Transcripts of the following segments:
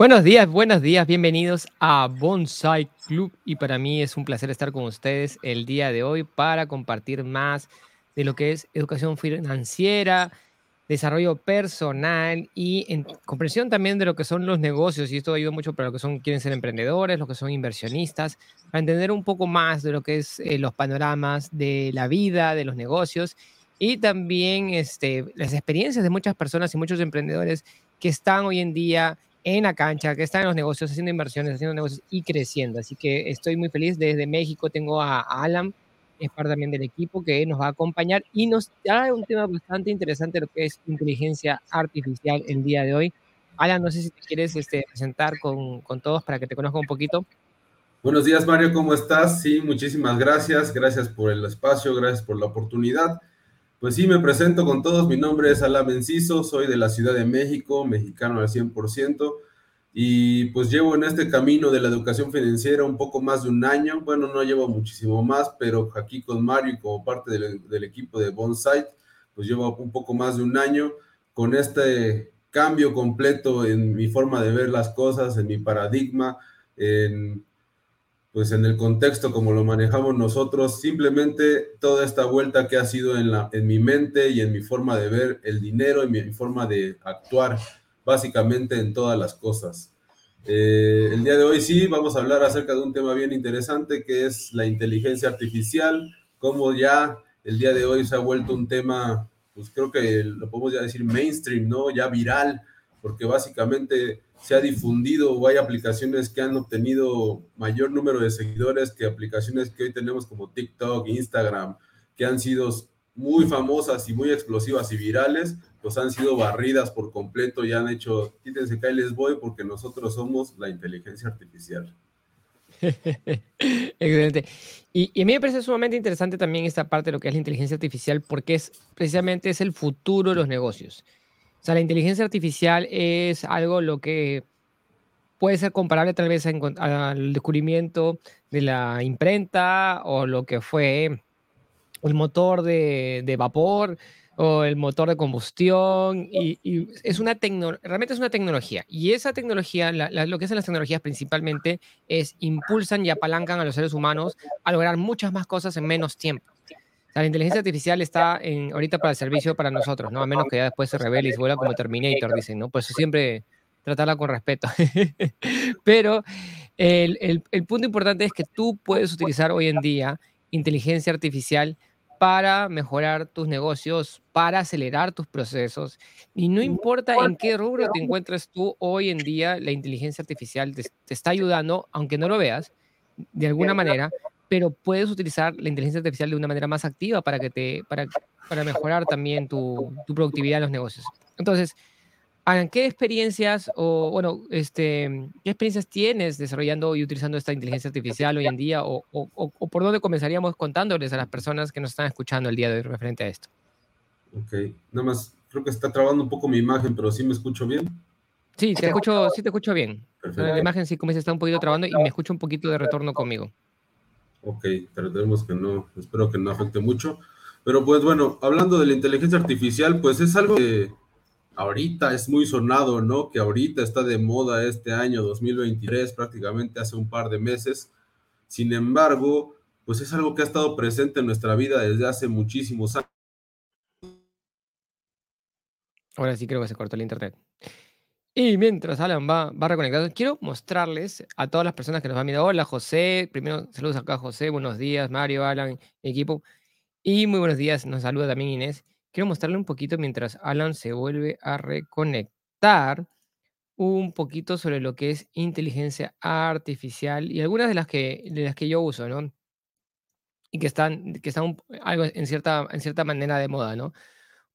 Buenos días, buenos días, bienvenidos a Bonsai Club y para mí es un placer estar con ustedes el día de hoy para compartir más de lo que es educación financiera, desarrollo personal y en comprensión también de lo que son los negocios. Y esto ayuda mucho para los que son quieren ser emprendedores, los que son inversionistas, para entender un poco más de lo que es eh, los panoramas de la vida, de los negocios y también este, las experiencias de muchas personas y muchos emprendedores que están hoy en día en la cancha, que está en los negocios, haciendo inversiones, haciendo negocios y creciendo. Así que estoy muy feliz. Desde México tengo a, Alan, es parte también del equipo, que nos va a acompañar y nos da un tema bastante interesante, lo que es inteligencia artificial el día de hoy. Alan, no sé si te quieres este, presentar con, con todos para que te conozca un poquito. Buenos días, Mario, ¿cómo estás? Sí, muchísimas gracias. Gracias por el espacio, gracias por la oportunidad. Pues sí, me presento con todos. Mi nombre es Alá Benciso, soy de la Ciudad de México, mexicano al 100%, y pues llevo en este camino de la educación financiera un poco más de un año. Bueno, no llevo muchísimo más, pero aquí con Mario y como parte del, equipo de Bonsai, pues llevo un poco más de un año con este cambio completo en mi forma de ver las cosas, en mi paradigma, en pues en el contexto como lo manejamos nosotros, simplemente toda esta vuelta que ha sido en, la, en mi mente y en mi forma de ver el dinero y mi, forma de actuar básicamente en todas las cosas. Eh, el día de hoy sí vamos a hablar acerca de un tema bien interesante que es la inteligencia artificial, como ya el día de hoy se ha vuelto un tema, pues creo que lo podemos ya decir mainstream, ¿no? Ya viral, porque básicamente se ha difundido o hay aplicaciones que han obtenido mayor número de seguidores que aplicaciones que hoy tenemos como TikTok, Instagram, que han sido muy famosas y muy explosivas y virales, pues han sido barridas por completo y han hecho, quítense que ahí les voy porque nosotros somos la inteligencia artificial. Excelente. Y, y, a mí me parece sumamente interesante también esta parte de lo que es la inteligencia artificial porque es precisamente es el futuro de los negocios. O sea, la inteligencia artificial es algo lo que puede ser comparable tal vez al descubrimiento de la imprenta o lo que fue el motor de, vapor o el motor de combustión y, es una realmente es una tecnología. Y esa tecnología lo que hacen las tecnologías principalmente es impulsan y apalancan a los seres humanos a lograr muchas más cosas en menos tiempo la inteligencia artificial está en, ahorita para el servicio para nosotros, ¿no? A menos que ya después se revele y se vuelva como Terminator, dicen, ¿no? Por eso siempre tratarla con respeto. Pero el, el, el, punto importante es que tú puedes utilizar hoy en día inteligencia artificial para mejorar tus negocios, para acelerar tus procesos. Y no importa en qué rubro te encuentres tú hoy en día, la inteligencia artificial te, te está ayudando, aunque no lo veas, de alguna manera, pero puedes utilizar la inteligencia artificial de una manera más activa para, que te, para, para mejorar también tu, tu productividad en los negocios. Entonces, ¿qué experiencias o, bueno, este, qué experiencias tienes desarrollando y utilizando esta inteligencia artificial hoy en día o, o, o, por dónde comenzaríamos contándoles a las personas que nos están escuchando el día de hoy referente a esto? Ok, nada más, creo que está trabando un poco mi imagen, pero sí me escucho bien. Sí, te escucho, sí te escucho bien. La imagen sí como se está un poquito trabando y me escucho un poquito de retorno conmigo. Ok, tratemos que no, espero que no afecte mucho. Pero pues bueno, hablando de la inteligencia artificial, pues es algo que ahorita es muy sonado, ¿no? Que ahorita está de moda este año 2023, prácticamente hace un par de meses. Sin embargo, pues es algo que ha estado presente en nuestra vida desde hace muchísimos años. Ahora sí creo que se cortó el internet. Y mientras Alan va, va reconectando, quiero mostrarles a todas las personas que nos van viendo. Hola, José. Primero, saludos acá, José. Buenos días, Mario, Alan, equipo. Y muy buenos días. Nos saluda también Inés. Quiero mostrarle un poquito mientras Alan se vuelve a reconectar un poquito sobre lo que es inteligencia artificial y algunas de las que, de las que yo uso, ¿no? Y que están, que están algo en cierta, en cierta manera de moda, ¿no?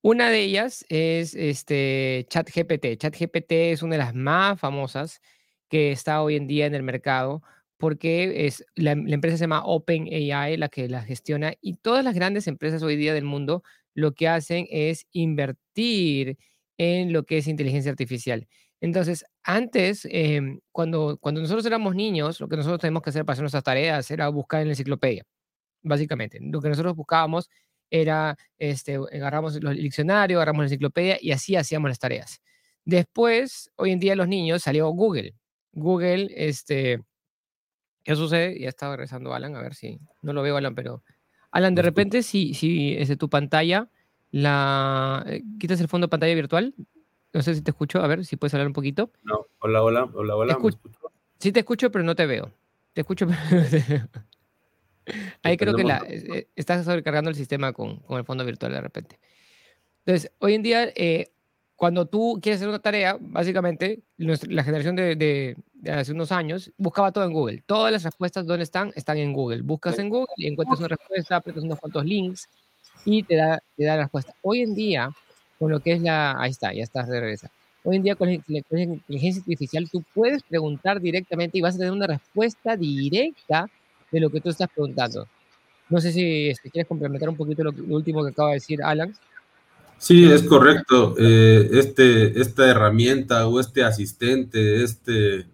Una de ellas es este ChatGPT. ChatGPT es una de las más famosas que está hoy en día en el mercado porque es la, empresa se llama OpenAI la que la gestiona y todas las grandes empresas hoy día del mundo lo que hacen es invertir en lo que es inteligencia artificial. Entonces, antes, em, cuando, cuando nosotros éramos niños, lo que nosotros tenemos que hacer para hacer nuestras tareas era buscar en la enciclopedia, básicamente. Lo que nosotros buscábamos era, este, agarramos el diccionario, agarramos la enciclopedia y así hacíamos las tareas. Después, hoy en día los niños salió Google. Google, este, ¿qué sucede? Ya estaba regresando Alan, a ver si, no lo veo Alan, pero Alan, de repente, si, si es de tu pantalla, la, eh, quitas el fondo de pantalla virtual, no sé si te escucho, a ver si puedes hablar un poquito. No, hola, hola, hola, hola. Sí te escucho, pero no te veo. Te escucho, pero no te veo. Ahí creo que la, eh, estás sobrecargando el sistema con, con, el fondo virtual de repente. Entonces, hoy en día, eh, cuando tú quieres hacer una tarea, básicamente, la generación de, de, hace unos años buscaba todo en Google. Todas las respuestas, ¿dónde están? Están en Google. Buscas en Google y encuentras una respuesta, apretas unos cuantos links y te da, te da la respuesta. Hoy en día, con lo que es la... Ahí está, ya estás de regreso. Hoy en día con la, inteligencia artificial tú puedes preguntar directamente y vas a tener una respuesta directa de lo que tú estás preguntando. No sé si, este, quieres complementar un poquito lo, último que acaba de decir Alan. Sí, es correcto. Eh, este, esta herramienta o este asistente, este,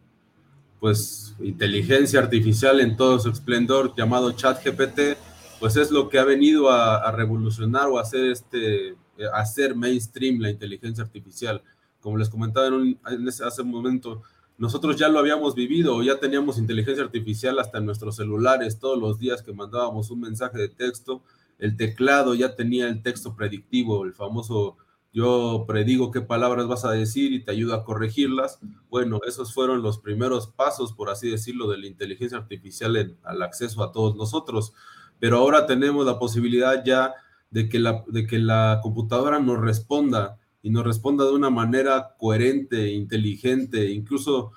pues, inteligencia artificial en todo su esplendor llamado ChatGPT, pues es lo que ha venido a, revolucionar o hacer este, hacer mainstream la inteligencia artificial. Como les comentaba en, hace un momento, nosotros ya lo habíamos vivido, ya teníamos inteligencia artificial hasta en nuestros celulares, todos los días que mandábamos un mensaje de texto, el teclado ya tenía el texto predictivo, el famoso yo predigo qué palabras vas a decir y te ayudo a corregirlas. Bueno, esos fueron los primeros pasos, por así decirlo, de la inteligencia artificial en, al acceso a todos nosotros. Pero ahora tenemos la posibilidad ya de que la, de que la computadora nos responda y nos responda de una manera coherente, inteligente, incluso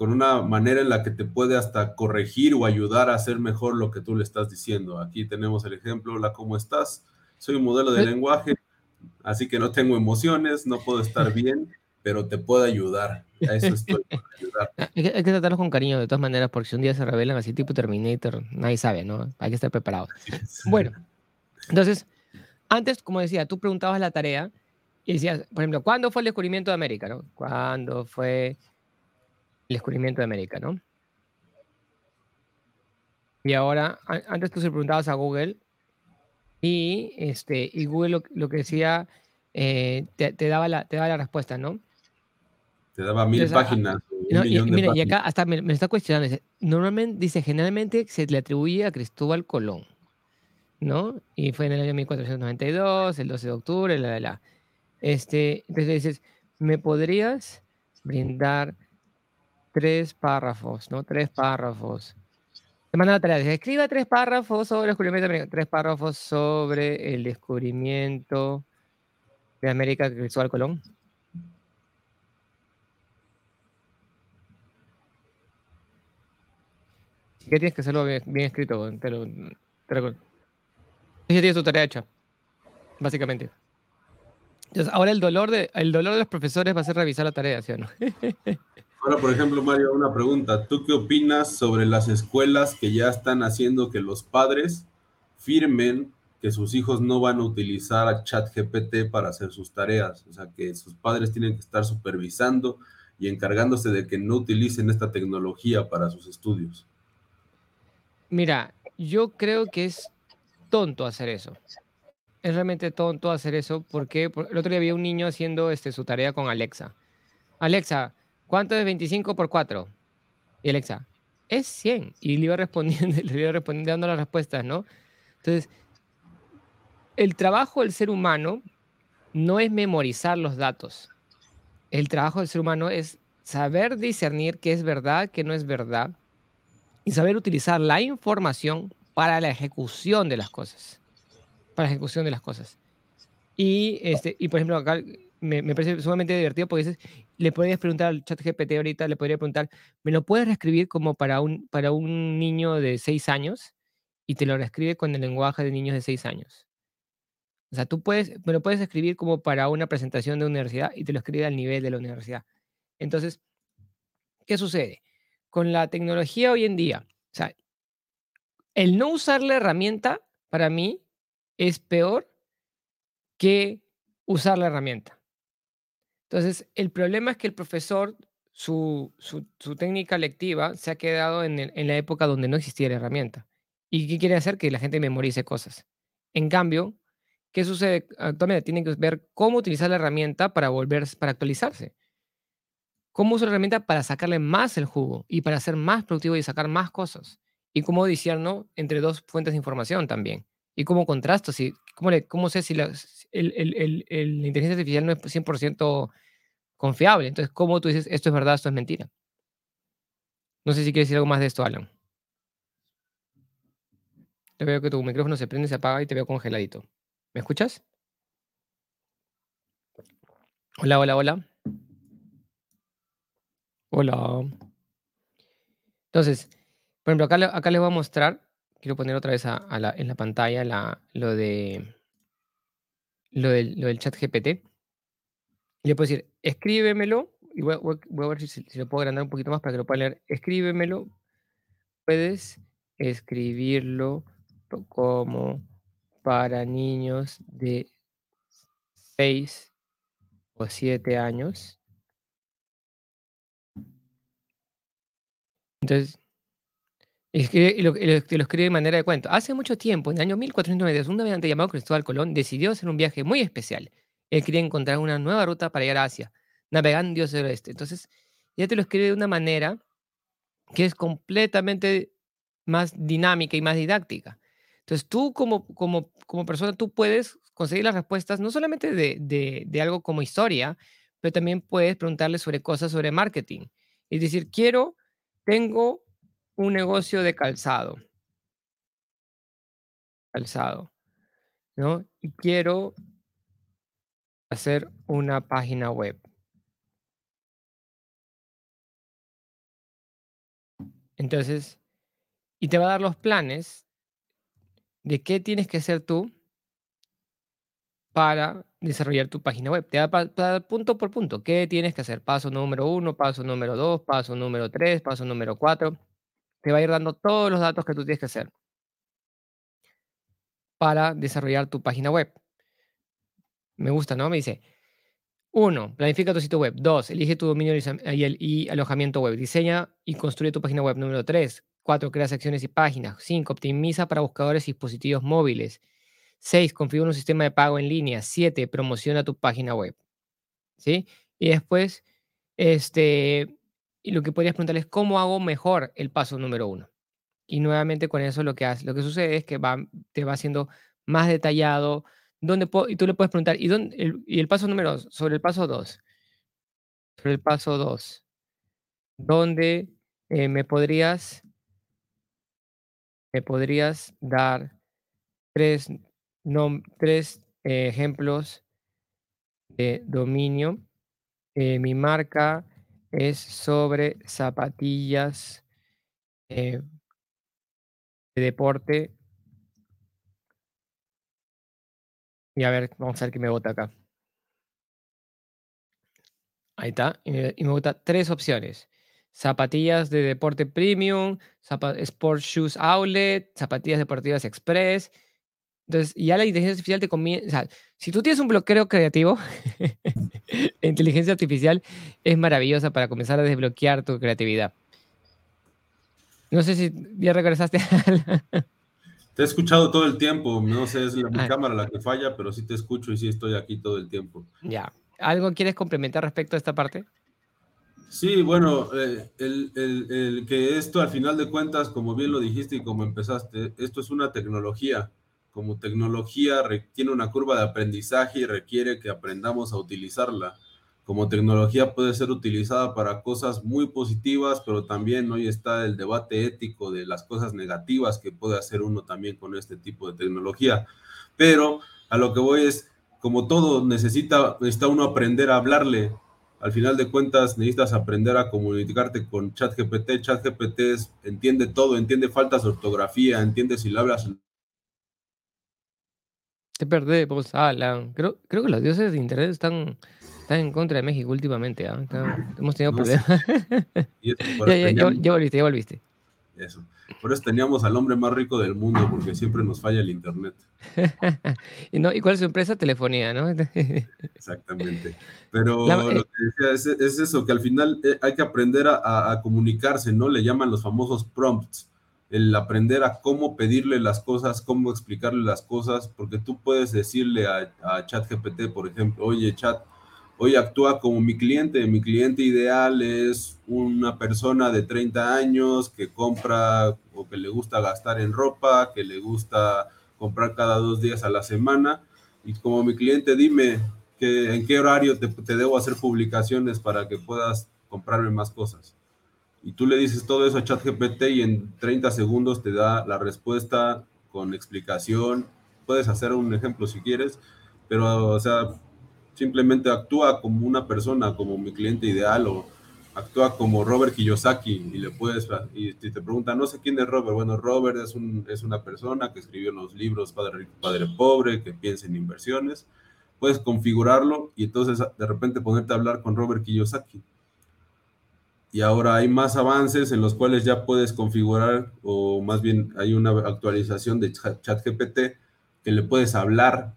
con una manera en la que te puede hasta corregir o ayudar a hacer mejor lo que tú le estás diciendo. Aquí tenemos el ejemplo, hola, ¿cómo estás? Soy un modelo de lenguaje, así que no tengo emociones, no puedo estar bien, pero te puedo ayudar. A eso estoy para ayudar. Hay que, tratarlos con cariño de todas maneras, porque si un día se revelan así tipo Terminator, nadie sabe, ¿no? Hay que estar preparado. Bueno, entonces, antes, como decía, tú preguntabas la tarea y decías, por ejemplo, ¿cuándo fue el descubrimiento de América? ¿no? ¿Cuándo fue el descubrimiento de América? ¿no? Y ahora, antes tú se preguntabas a Google y, este, y Google lo, que decía, eh, te, daba la, te daba la respuesta, ¿no? Te daba mil páginas. y, mira, y acá hasta me, me está cuestionando. normalmente, dice, generalmente se le atribuye a Cristóbal Colón. ¿no? Y fue en el año 1492, el 12 de octubre, la, la, la. Este, entonces dices, ¿me podrías brindar tres párrafos, ¿no? Tres párrafos. Te manda la tarea, escriba tres párrafos sobre el descubrimiento de América, tres párrafos sobre el descubrimiento de América que Cristóbal Colón. ¿Qué tienes que hacerlo bien, escrito? Te lo, te lo, ya tiene su tarea hecha, básicamente. Entonces, ahora el dolor, de, el dolor de los profesores va a ser revisar la tarea, ¿sí o no? Ahora, por ejemplo, Mario, una pregunta. ¿Tú qué opinas sobre las escuelas que ya están haciendo que los padres firmen que sus hijos no van a utilizar a ChatGPT para hacer sus tareas? O sea, que sus padres tienen que estar supervisando y encargándose de que no utilicen esta tecnología para sus estudios. Mira, yo creo que es tonto hacer eso. Es realmente tonto hacer eso porque el otro día había un niño haciendo este, su tarea con Alexa. Alexa, ¿cuánto es 25 por 4? Y Alexa, es 100. Y le iba respondiendo, le iba respondiendo dando las respuestas, ¿no? Entonces, el trabajo del ser humano no es memorizar los datos. El trabajo del ser humano es saber discernir qué es verdad, qué no es verdad, y saber utilizar la información para la ejecución de las cosas. Para la ejecución de las cosas. Y, este, y por ejemplo, acá me, parece sumamente divertido porque dices, le podrías preguntar al chat GPT ahorita, le podría preguntar, ¿me lo puedes reescribir como para un, para un niño de 6 años? Y te lo reescribe con el lenguaje de niños de 6 años. O sea, tú puedes, me lo puedes escribir como para una presentación de universidad y te lo escribe al nivel de la universidad. Entonces, ¿qué sucede? Con la tecnología hoy en día, o sea, el no usar la herramienta, para mí, es peor que usar la herramienta. Entonces, el problema es que el profesor, su, técnica lectiva se ha quedado en, en, la época donde no existía la herramienta. ¿Y qué quiere hacer? Que la gente memorice cosas. En cambio, ¿qué sucede actualmente? Tienen que ver cómo utilizar la herramienta para volver, para actualizarse. cómo uso la herramienta para sacarle más el jugo y para ser más productivo y sacar más cosas. Y cómo disierno entre dos fuentes de información también. Y cómo contrasto, cómo, sé si la inteligencia artificial no es 100% confiable. Entonces, ¿cómo tú dices esto es verdad, esto es mentira? No sé si quieres decir algo más de esto, Alan. Te veo que tu micrófono se prende, se apaga y te veo congeladito. ¿Me escuchas? Hola, hola, hola. Hola. Entonces, por ejemplo, acá, acá les voy a mostrar, quiero poner otra vez en la pantalla lo, de, lo, del, chat GPT. Le puedo decir, escríbemelo, y voy, a ver si, lo puedo agrandar un poquito más para que lo pueda leer. Escríbemelo, puedes escribirlo como para niños de 6 o 7 años. Entonces, y, lo, escribe de manera de cuento. Hace mucho tiempo, en el año 1492, un navegante llamado Cristóbal Colón decidió hacer un viaje muy especial. Él quería encontrar una nueva ruta para llegar a Asia, navegando hacia el oeste. Entonces, ya te lo escribe de una manera que es completamente más dinámica y más didáctica. Entonces, tú como, como, como persona, tú puedes conseguir las respuestas no solamente de, de, de algo como historia, pero también puedes preguntarle sobre cosas sobre marketing. Es decir, quiero tengo un negocio de calzado. Calzado. ¿No? Y quiero hacer una página web. Entonces, y te va a dar los planes de qué tienes que hacer tú para desarrollar tu página web. Te da, punto por punto qué tienes que hacer. Paso número uno, paso número dos, paso número tres, paso número cuatro. Te va a ir dando todos los datos que tú tienes que hacer para desarrollar tu página web. Me gusta, ¿no? Me dice, uno, planifica tu sitio web. Dos, elige tu dominio y, alojamiento web. Diseña y construye tu página web. Número tres, cuatro, crea secciones y páginas. Cinco, optimiza para buscadores y dispositivos móviles. 6. Configura un sistema de pago en línea. 7. Promociona tu página web. ¿Sí? Y después, este, y lo que podrías preguntarle es cómo hago mejor el paso número uno. Y nuevamente con eso lo que hace, lo que sucede es que va, te va haciendo más detallado. Dónde y tú le puedes preguntar, ¿y, dónde, el, y el paso número dos? Sobre el paso 2. Sobre el paso 2. ¿Dónde eh, me podrías me podrías dar tres tres ejemplos de dominio. Eh, mi marca es sobre zapatillas eh, de deporte. Y a ver, vamos a ver qué me vota acá. Ahí está. Y me, y tres opciones. Zapatillas de deporte premium, Sport Shoes Outlet, zapatillas deportivas express entonces, ya la inteligencia artificial te comienza, o sea, si tú tienes un bloqueo creativo, la inteligencia artificial es maravillosa para comenzar a desbloquear tu creatividad. No sé si ya regresaste. te he escuchado todo el tiempo, no sé, es la, mi ah. cámara la que falla, pero sí te escucho y sí estoy aquí todo el tiempo. Ya. ¿Algo quieres complementar respecto a esta parte? Sí, bueno, eh, el, el, que esto al final de cuentas, como bien lo dijiste y como empezaste, esto es una tecnología como tecnología tiene una curva de aprendizaje y requiere que aprendamos a utilizarla. Como tecnología puede ser utilizada para cosas muy positivas, pero también hoy está el debate ético de las cosas negativas que puede hacer uno también con este tipo de tecnología. Pero a lo que voy es, como todo, necesita, necesita uno aprender a hablarle. Al final de cuentas, necesitas aprender a comunicarte con ChatGPT. ChatGPT entiende todo, entiende faltas de ortografía, entiende si le hablas te perdemos, Alan. Creo, creo que los dioses de internet están, están en contra de México últimamente. ¿ah? hemos tenido problemas. ya, volviste, ya volviste. Eso. Por eso teníamos al hombre más rico del mundo, porque siempre nos falla el internet. ¿Y, no, ¿Y cuál es su empresa? Telefonía, ¿no? Exactamente. Pero lo eh que decía es, es, eso, que al final eh, hay que aprender a, a comunicarse, ¿no? Le llaman los famosos prompts el aprender a cómo pedirle las cosas, cómo explicarle las cosas, porque tú puedes decirle a, ChatGPT, por ejemplo, oye, chat, hoy actúa como mi cliente. Mi cliente ideal es una persona de 30 años que compra o que le gusta gastar en ropa, que le gusta comprar cada dos días a la semana. Y como mi cliente, dime que, en qué horario te debo hacer publicaciones para que puedas comprarme más cosas. Y tú le dices todo eso a ChatGPT y en 30 segundos te da la respuesta con explicación. Puedes hacer un ejemplo si quieres, pero, o sea, simplemente actúa como una persona, como mi cliente ideal o actúa como Robert Kiyosaki y le puedes, y te preguntan, no sé quién es Robert. Bueno, Robert es, un, es una persona que escribió los libros Padre Rico, Padre Pobre, que piensa en inversiones. Puedes configurarlo y entonces de repente ponerte a hablar con Robert Kiyosaki y ahora hay más avances en los cuales ya puedes configurar, o más bien hay una actualización de ChatGPT que le puedes hablar,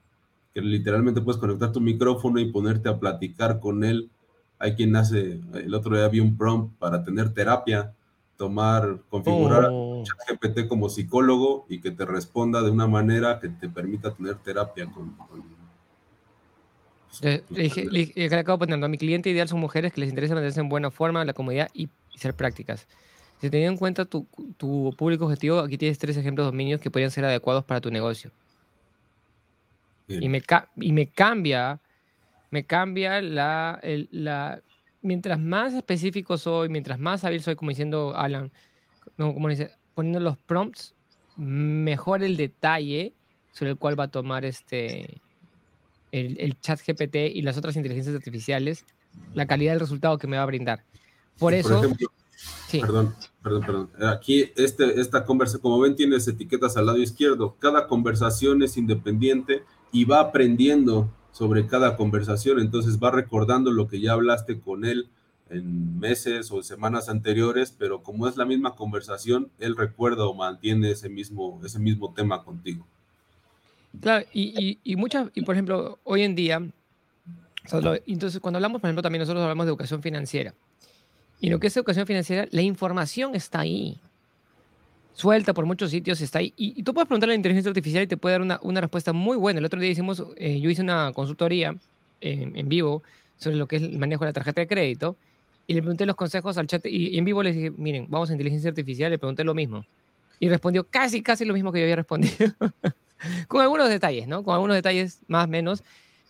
que literalmente puedes conectar tu micrófono y ponerte a platicar con él. Hay quien hace, el otro día vi un prompt para tener terapia, tomar, configurar oh. ChatGPT como psicólogo y que te responda de una manera que te permita tener terapia con, con le, le, acabo poniendo a mi cliente ideal son mujeres que les interesa mantenerse en buena forma, la comodidad y, ser prácticas. Si teniendo en cuenta tu, tu, público objetivo, aquí tienes tres ejemplos de dominios que podrían ser adecuados para tu negocio. Y me, y me cambia, me cambia la, la, mientras más específico soy, mientras más hábil soy, como diciendo Alan, no, como dice, poniendo los prompts, mejor el detalle sobre el cual va a tomar este, el, chat GPT y las otras inteligencias artificiales, la calidad del resultado que me va a brindar. Por eso... Perdón, perdón, perdón. Aquí este, esta conversación, como ven, tienes etiquetas al lado izquierdo. Cada conversación es independiente y va aprendiendo sobre cada conversación, entonces va recordando lo que ya hablaste con él en meses o semanas anteriores, pero como es la misma conversación, él recuerda o mantiene ese mismo, ese mismo tema contigo. Claro, y, y, muchas, y por ejemplo, hoy en día, entonces cuando hablamos, por ejemplo, también nosotros hablamos de educación financiera. Y lo que es educación financiera, la información está ahí. Suelta por muchos sitios, está ahí. Y, tú puedes preguntarle a la inteligencia artificial y te puede dar una, una respuesta muy buena. El otro día hicimos, eh, yo hice una consultoría en vivo sobre lo que es el manejo de la tarjeta de crédito y le pregunté los consejos al chat y, en vivo le dije, miren, vamos a inteligencia artificial, le pregunté lo mismo. Y respondió casi, casi lo mismo que yo había respondido. con algunos detalles, ¿no? Con algunos detalles más, menos,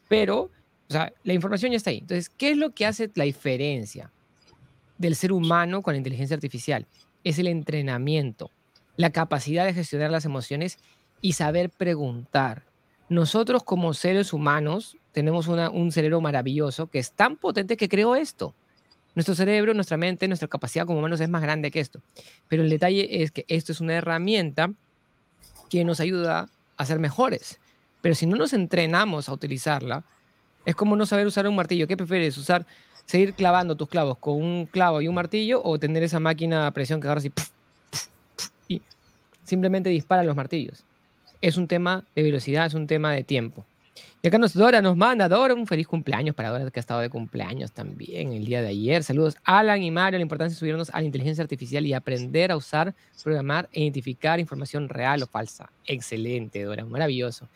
pero, o sea, la información ya está ahí. Entonces, ¿qué es lo que hace la diferencia del ser humano con la inteligencia artificial? Es el entrenamiento, la capacidad de gestionar las emociones y saber preguntar. Nosotros como seres humanos tenemos un cerebro maravilloso que es tan potente que creó esto. Nuestro cerebro, nuestra mente, nuestra capacidad como humanos es más grande que esto. Pero el detalle es que esto es una herramienta que nos ayuda a ser mejores. Pero si no nos entrenamos a utilizarla, es como no saber usar un martillo. ¿Qué prefieres? ¿Usar, seguir clavando tus clavos con un clavo y un martillo o tener esa máquina a presión que agarra así y simplemente dispara los martillos? Es un tema de velocidad, es un tema de tiempo. Y acá nos Dora nos manda, Dora, un feliz cumpleaños para Dora que ha estado de cumpleaños también el día de ayer. Saludos Alan y Mario, la importancia de subirnos a la inteligencia artificial y aprender a usar, programar e identificar información real o falsa. Excelente, Dora, maravilloso.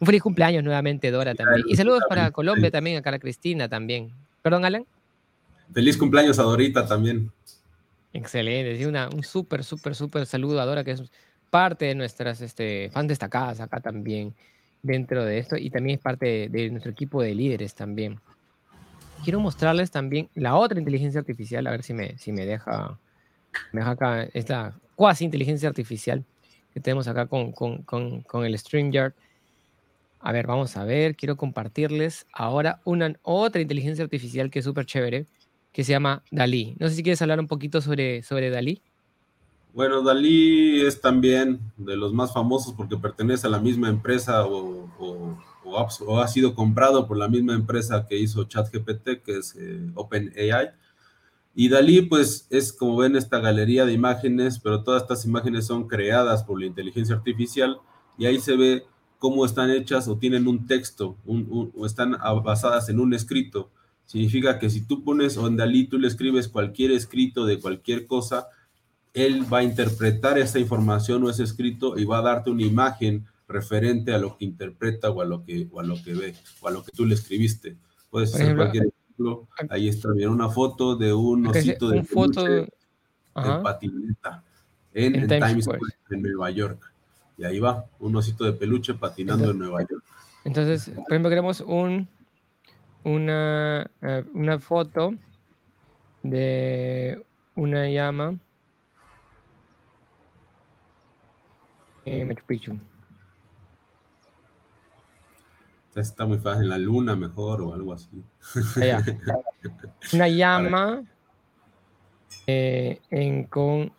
Un feliz cumpleaños nuevamente, Dora, también. Y saludos para Colombia también, acá la Cristina también. Perdón, Alan. Feliz cumpleaños a Dorita también. Excelente, una, un súper, súper, súper saludo a Dora, que es parte de nuestras este, fans destacadas acá también dentro de esto y también es parte de, nuestro equipo de líderes también. Quiero mostrarles también la otra inteligencia artificial, a ver si me, si me deja, me deja acá esta cuasi inteligencia artificial que tenemos acá con, con, con, con el StreamYard. A ver, vamos a ver, quiero compartirles ahora una otra inteligencia artificial que es súper chévere, que se llama Dalí. No sé si quieres hablar un poquito sobre, sobre Dalí. Bueno, Dalí es también de los más famosos porque pertenece a la misma empresa o, ha, sido comprado por la misma empresa que hizo ChatGPT, que es eh, OpenAI. Y Dalí, pues, es como ven esta galería de imágenes, pero todas estas imágenes son creadas por la inteligencia artificial y ahí se ve cómo están hechas o tienen un texto o están basadas en un escrito. Significa que si tú pones o en Dalí tú le escribes cualquier escrito de cualquier cosa, él va a interpretar esa información o ese escrito y va a darte una imagen referente a lo que interpreta o a lo que, o a lo que ve o a lo que tú le escribiste. Puedes hacer cualquier ejemplo. Ahí está, bien, una foto de un osito de foto de patineta en, Times Square, en Nueva York. Y ahí va, un osito de peluche patinando en Nueva York. Entonces, por ejemplo, queremos un, una, eh, una foto de una llama Machu Picchu. Está muy fácil, la luna mejor o algo así. Una llama eh, en, con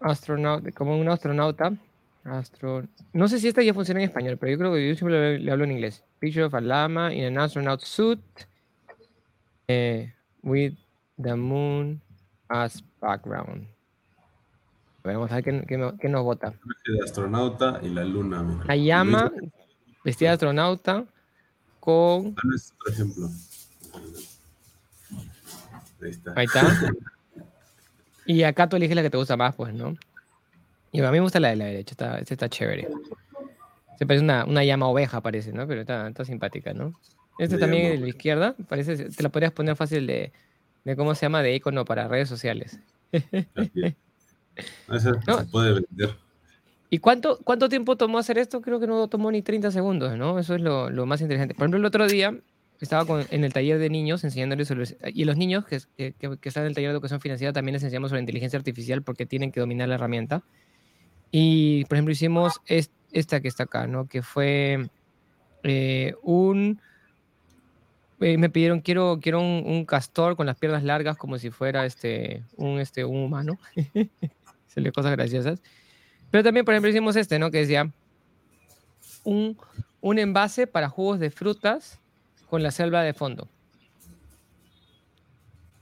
astronauta, como un astronauta. Astro... No sé si esta ya funciona en español, pero yo creo que yo siempre le, hablo en inglés. Picture of a llama in an astronaut suit eh, with the moon as background. Vamos a ver qué, nos vota. El astronauta y la luna. La llama vestida de astronauta con... Por ejemplo. Ahí está. Ahí está. y acá tú eliges la que te gusta más, pues, ¿no? Y a mí me gusta la de la derecha, está, esta está chévere. Se parece una, una llama oveja, parece, ¿no? Pero está, está simpática, ¿no? Este también es de la izquierda, parece, te la podrías poner fácil de, de cómo se llama, de icono para redes sociales. Eso se puede vender. ¿Y cuánto, cuánto tiempo tomó hacer esto? Creo que no tomó ni 30 segundos, ¿no? Eso es lo, lo más interesante. Por ejemplo, el otro día estaba con, en el taller de niños enseñándoles sobre... Y los niños que, que, que, están en el taller de educación financiera también les enseñamos sobre inteligencia artificial porque tienen que dominar la herramienta. Y, por ejemplo, hicimos esta que está acá, ¿no? Que fue eh, un... Eh, me pidieron, quiero, quiero un, un, castor con las piernas largas como si fuera este, un, este, un humano. Le cosas graciosas. Pero también, por ejemplo, hicimos este, ¿no? Que decía un, un envase para jugos de frutas con la selva de fondo.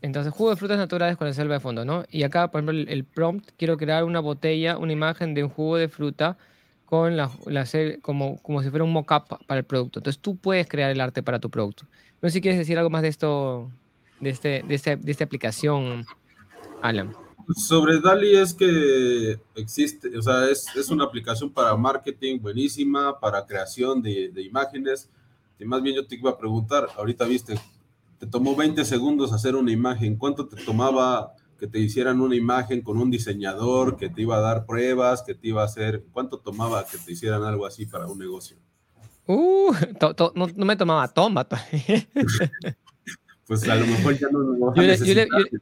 Entonces, jugo de frutas naturales con la selva de fondo, ¿no? Y acá, por ejemplo, el, prompt, quiero crear una botella, una imagen de un jugo de fruta con la, la como, como si fuera un mock-up para el producto. Entonces, tú puedes crear el arte para tu producto. No sé si quieres decir algo más de esto, de, este, de, este, de esta aplicación, Alan. Sobre DALI es que existe, o sea, es, es una aplicación para marketing buenísima, para creación de, de, imágenes. Y más bien yo te iba a preguntar, ahorita viste, te tomó 20 segundos hacer una imagen, ¿cuánto te tomaba que te hicieran una imagen con un diseñador que te iba a dar pruebas, que te iba a hacer, cuánto tomaba que te hicieran algo así para un negocio? Uh, no, no, me tomaba toma. pues a lo mejor ya no, no yo, yo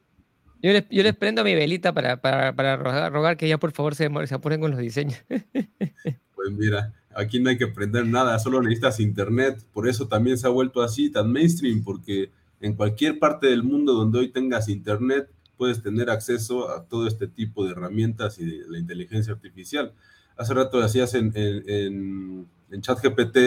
les, yo les prendo mi velita para, para, para rogar, que ya por favor se, se apuren con los diseños. Pues mira, aquí no hay que prender nada, solo necesitas internet. Por eso también se ha vuelto así tan mainstream, porque en cualquier parte del mundo donde hoy tengas internet, puedes tener acceso a todo este tipo de herramientas y de la inteligencia artificial. Hace rato decías en, en, en, en ChatGPT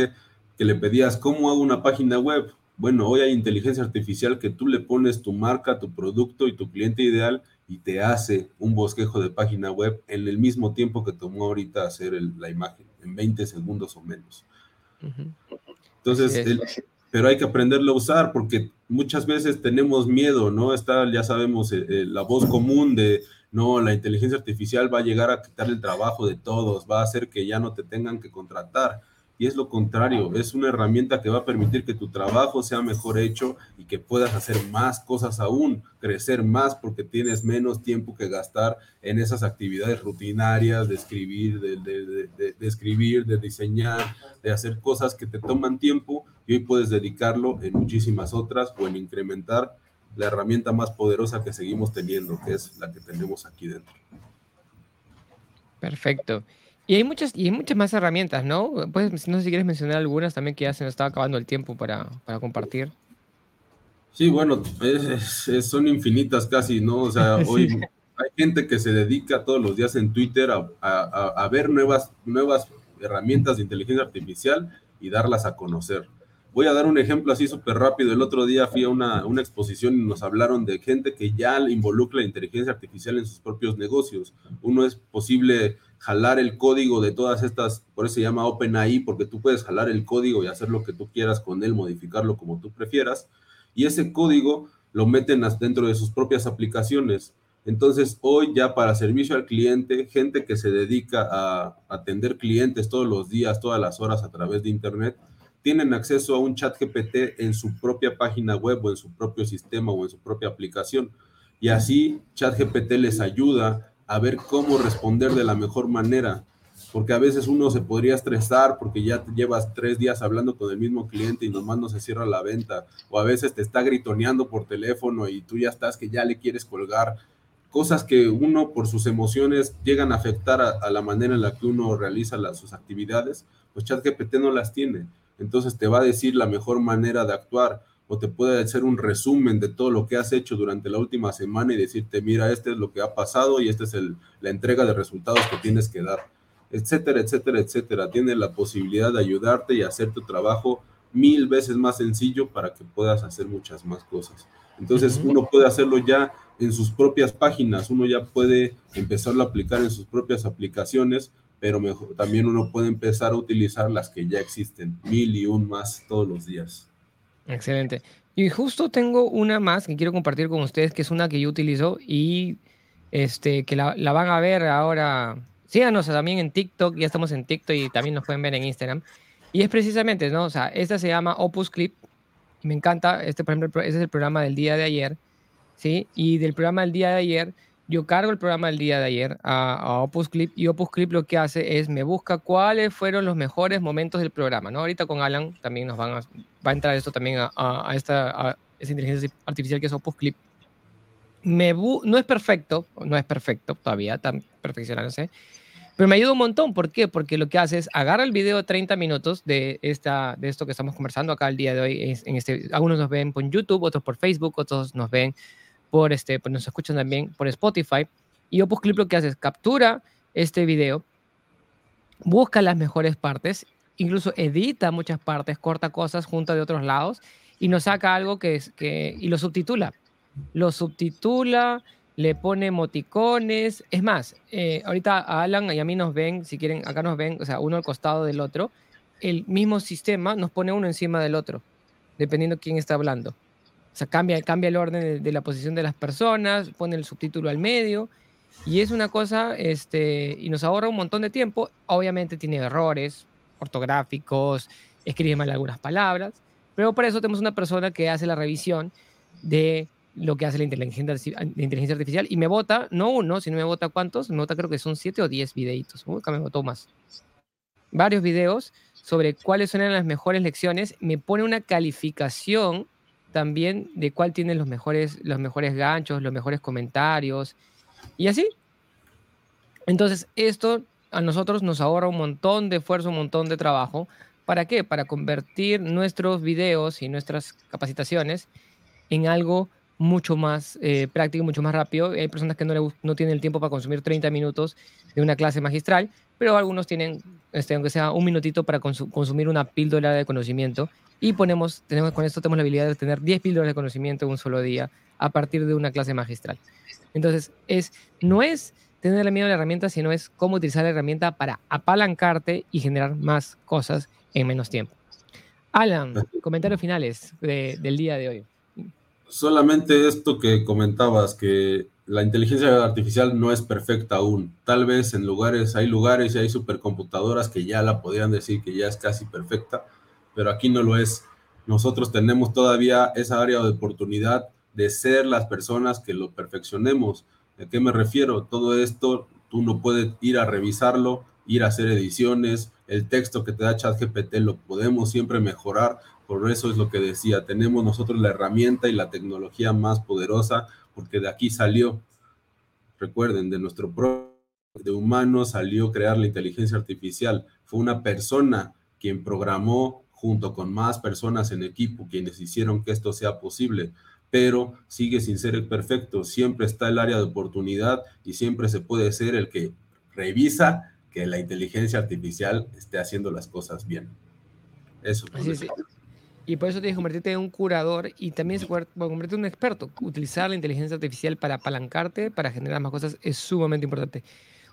que le pedías cómo hago una página web. Bueno, hoy hay inteligencia artificial que tú le pones tu marca, tu producto y tu cliente ideal y te hace un bosquejo de página web en el mismo tiempo que tomó ahorita hacer la imagen, en 20 segundos o menos. Entonces, pero hay que aprenderlo a usar porque muchas veces tenemos miedo, ¿no? Está, ya sabemos, eh, eh, la voz común de, no, la inteligencia artificial va a llegar a quitar el trabajo de todos, va a hacer que ya no te tengan que contratar y es lo contrario, es una herramienta que va a permitir que tu trabajo sea mejor hecho y que puedas hacer más cosas aún, crecer más porque tienes menos tiempo que gastar en esas actividades rutinarias de escribir, de, de, de, escribir, de diseñar, de hacer cosas que te toman tiempo y hoy puedes dedicarlo en muchísimas otras o en incrementar la herramienta más poderosa que seguimos teniendo, que es la que tenemos aquí dentro. Perfecto. Y hay muchas, y hay muchas más herramientas, ¿no? Pues, no sé si quieres mencionar algunas también que ya se nos estaba acabando el tiempo para, para compartir. Sí, bueno, son infinitas casi, ¿no? O sea, hoy hay gente que se dedica todos los días en Twitter a, a, a, ver nuevas, nuevas herramientas de inteligencia artificial y darlas a conocer. Voy a dar un ejemplo así súper rápido. El otro día fui a una, una, exposición y nos hablaron de gente que ya involucra la inteligencia artificial en sus propios negocios. Uno es posible jalar el código de todas estas, por eso se llama OpenAI, porque tú puedes jalar el código y hacer lo que tú quieras con él, modificarlo como tú prefieras, y ese código lo meten dentro de sus propias aplicaciones. Entonces, hoy ya para servicio al cliente, gente que se dedica a atender clientes todos los días, todas las horas a través de Internet, tienen acceso a un chat GPT en su propia página web o en su propio sistema o en su propia aplicación. Y así ChatGPT les ayuda a ver cómo responder de la mejor manera. Porque a veces uno se podría estresar porque ya llevas tres días hablando con el mismo cliente y nomás no se cierra la venta. O a veces te está gritoneando por teléfono y tú ya estás que ya le quieres colgar. Cosas que uno por sus emociones llegan a afectar a, la manera en la que uno realiza las, sus actividades. Pues ChatGPT no las tiene. Entonces te va a decir la mejor manera de actuar o te puede hacer un resumen de todo lo que has hecho durante la última semana y decirte, mira, este es lo que ha pasado y esta es el, la entrega de resultados que tienes que dar, etcétera, etcétera, etcétera. Tiene la posibilidad de ayudarte y hacer tu trabajo mil veces más sencillo para que puedas hacer muchas más cosas. Entonces uno puede hacerlo ya en sus propias páginas, uno ya puede empezarlo a aplicar en sus propias aplicaciones, pero mejor, también uno puede empezar a utilizar las que ya existen, mil y un más todos los días. Excelente. Y justo tengo una más que quiero compartir con ustedes, que es una que yo utilizo y este, que la, la van a ver ahora. Síganos también en TikTok, ya estamos en TikTok y también nos pueden ver en Instagram. Y es precisamente, ¿no? O sea, esta se llama Opus Clip. Me encanta, este, por ejemplo, ese es el programa del día de ayer, ¿sí? Y del programa del día de ayer yo cargo el programa del día de ayer a, Opus Clip y Opus Clip lo que hace es me busca cuáles fueron los mejores momentos del programa, ¿no? Ahorita con Alan también nos van a, va a entrar esto también a, esta inteligencia artificial que es Opus Clip. No es perfecto, no es perfecto todavía, tan perfeccionándose, pero me ayuda un montón. ¿Por qué? Porque lo que hace es agarra el video de 30 minutos de, esta, de esto que estamos conversando acá el día de hoy. En este, algunos nos ven por YouTube, otros por Facebook, otros nos ven por este, pues nos escuchan también por Spotify. Y Opus Clip lo que hace es captura este video, busca las mejores partes, incluso edita muchas partes, corta cosas junto de otros lados y nos saca algo que es que y lo subtitula. Lo subtitula, le pone emoticones. Es más, eh, ahorita a Alan y a mí nos ven, si quieren, acá nos ven, o sea, uno al costado del otro. El mismo sistema nos pone uno encima del otro, dependiendo quién está hablando. Sea, cambia, cambia el orden de, la posición de las personas, pone el subtítulo al medio. Y es una cosa, este, y nos ahorra un montón de tiempo. Obviamente tiene errores ortográficos, escribe mal algunas palabras, pero por eso tenemos una persona que hace la revisión de lo que hace la inteligencia, la inteligencia artificial y me vota, no uno, sino me vota cuántos, me vota creo que son siete o diez videitos, acá me votó más. Varios videos sobre cuáles son las mejores lecciones, me pone una calificación también de cuál tiene los mejores, los mejores ganchos, los mejores comentarios y así. Entonces, esto a nosotros nos ahorra un montón de esfuerzo, un montón de trabajo. ¿Para qué? Para convertir nuestros videos y nuestras capacitaciones en algo mucho más eh, práctico, mucho más rápido. Hay personas que no, le, no tienen el tiempo para consumir 30 minutos de una clase magistral, pero algunos tienen, este, aunque sea un minutito, para consumir una píldora de conocimiento y ponemos, tenemos, con esto tenemos la habilidad de tener 10 píldoras de conocimiento en un solo día a partir de una clase magistral. Entonces, es, no es tener miedo a la herramienta, sino es cómo utilizar la herramienta para apalancarte y generar más cosas en menos tiempo. Alan, comentarios finales del día de hoy. Solamente esto que comentabas, que la inteligencia artificial no es perfecta aún. Tal vez en lugares, hay lugares y hay supercomputadoras que ya la podrían decir que ya es casi perfecta, pero aquí no lo es. Nosotros tenemos todavía esa área de oportunidad de ser las personas que lo perfeccionemos. ¿A qué me refiero? Todo esto tú no puedes ir a revisarlo, ir a hacer ediciones, el texto que te da ChatGPT lo podemos siempre mejorar, por eso es lo que decía, tenemos nosotros la herramienta y la tecnología más poderosa, porque de aquí salió, recuerden, de nuestro propio de humano salió crear la inteligencia artificial, fue una persona quien programó junto con más personas en equipo quienes hicieron que esto sea posible, pero sigue sin ser perfecto. Siempre está el área de oportunidad y siempre se puede ser el que revisa que la inteligencia artificial esté haciendo las cosas bien. Eso. Y por eso tienes que convertirte en un curador y también convertirte en un experto. Utilizar la inteligencia artificial para apalancarte, para generar más cosas, es sumamente importante.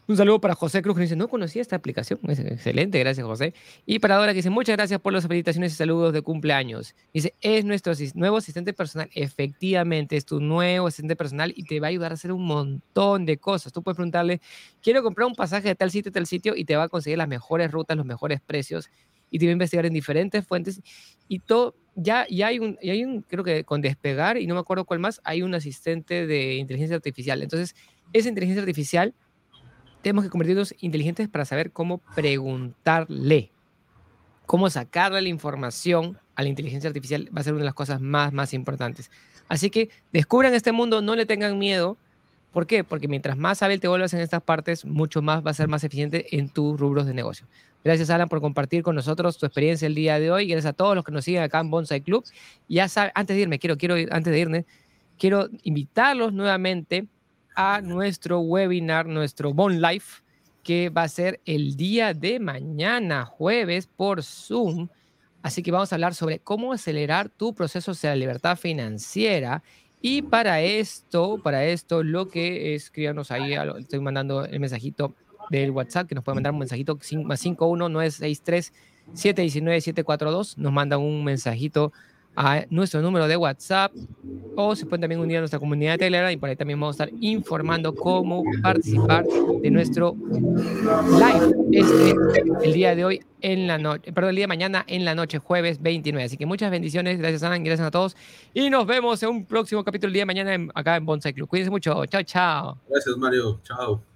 Un saludo para José Cruz que dice, no conocía esta aplicación. excelente, gracias José. Y para Dora que dice, muchas gracias por las felicitaciones y saludos de cumpleaños. Dice, es nuestro nuevo asistente personal. Efectivamente, es tu nuevo asistente personal y te va a ayudar a hacer un montón de cosas. Tú puedes preguntarle, quiero comprar un pasaje de tal sitio, tal sitio y te va a conseguir las mejores rutas, los mejores precios y te va a investigar en diferentes fuentes y todo. Ya, ya hay un, ya hay un, creo que con despegar, y no me acuerdo cuál más, hay un asistente de inteligencia artificial. Entonces, esa inteligencia artificial, tenemos que convertirnos inteligentes para saber cómo preguntarle, cómo sacarle la información a la inteligencia artificial, va a ser una de las cosas más, más importantes. Así que descubran este mundo, no le tengan miedo. ¿Por qué? Porque mientras más hábil te vuelvas en estas partes, mucho más va a ser más eficiente en tus rubros de negocio. Gracias, Alan, por compartir con nosotros tu experiencia el día de hoy. Gracias a todos los que nos siguen acá en Bonsai Club. Ya saben, antes de irme, quiero, quiero, antes de irme, quiero invitarlos nuevamente a nuestro webinar, nuestro Bon Life, que va a ser el día de mañana, jueves, por Zoom. Así que vamos a hablar sobre cómo acelerar tu proceso hacia la libertad financiera. Y para esto, para esto, lo que escríbanos ahí, estoy mandando el mensajito del WhatsApp, que nos puede mandar un mensajito más 51963 719 742. Nos mandan un mensajito a nuestro número de WhatsApp o se pueden también unir a nuestra comunidad de Telegram y por ahí también vamos a estar informando cómo participar de nuestro live este el día de hoy en la noche, perdón, el día de mañana en la noche, jueves 29. Así que muchas bendiciones, gracias Ana, gracias a todos y nos vemos en un próximo capítulo el día de mañana acá en Bonsai Club. Cuídense mucho, chao, chao. Gracias Mario, chao.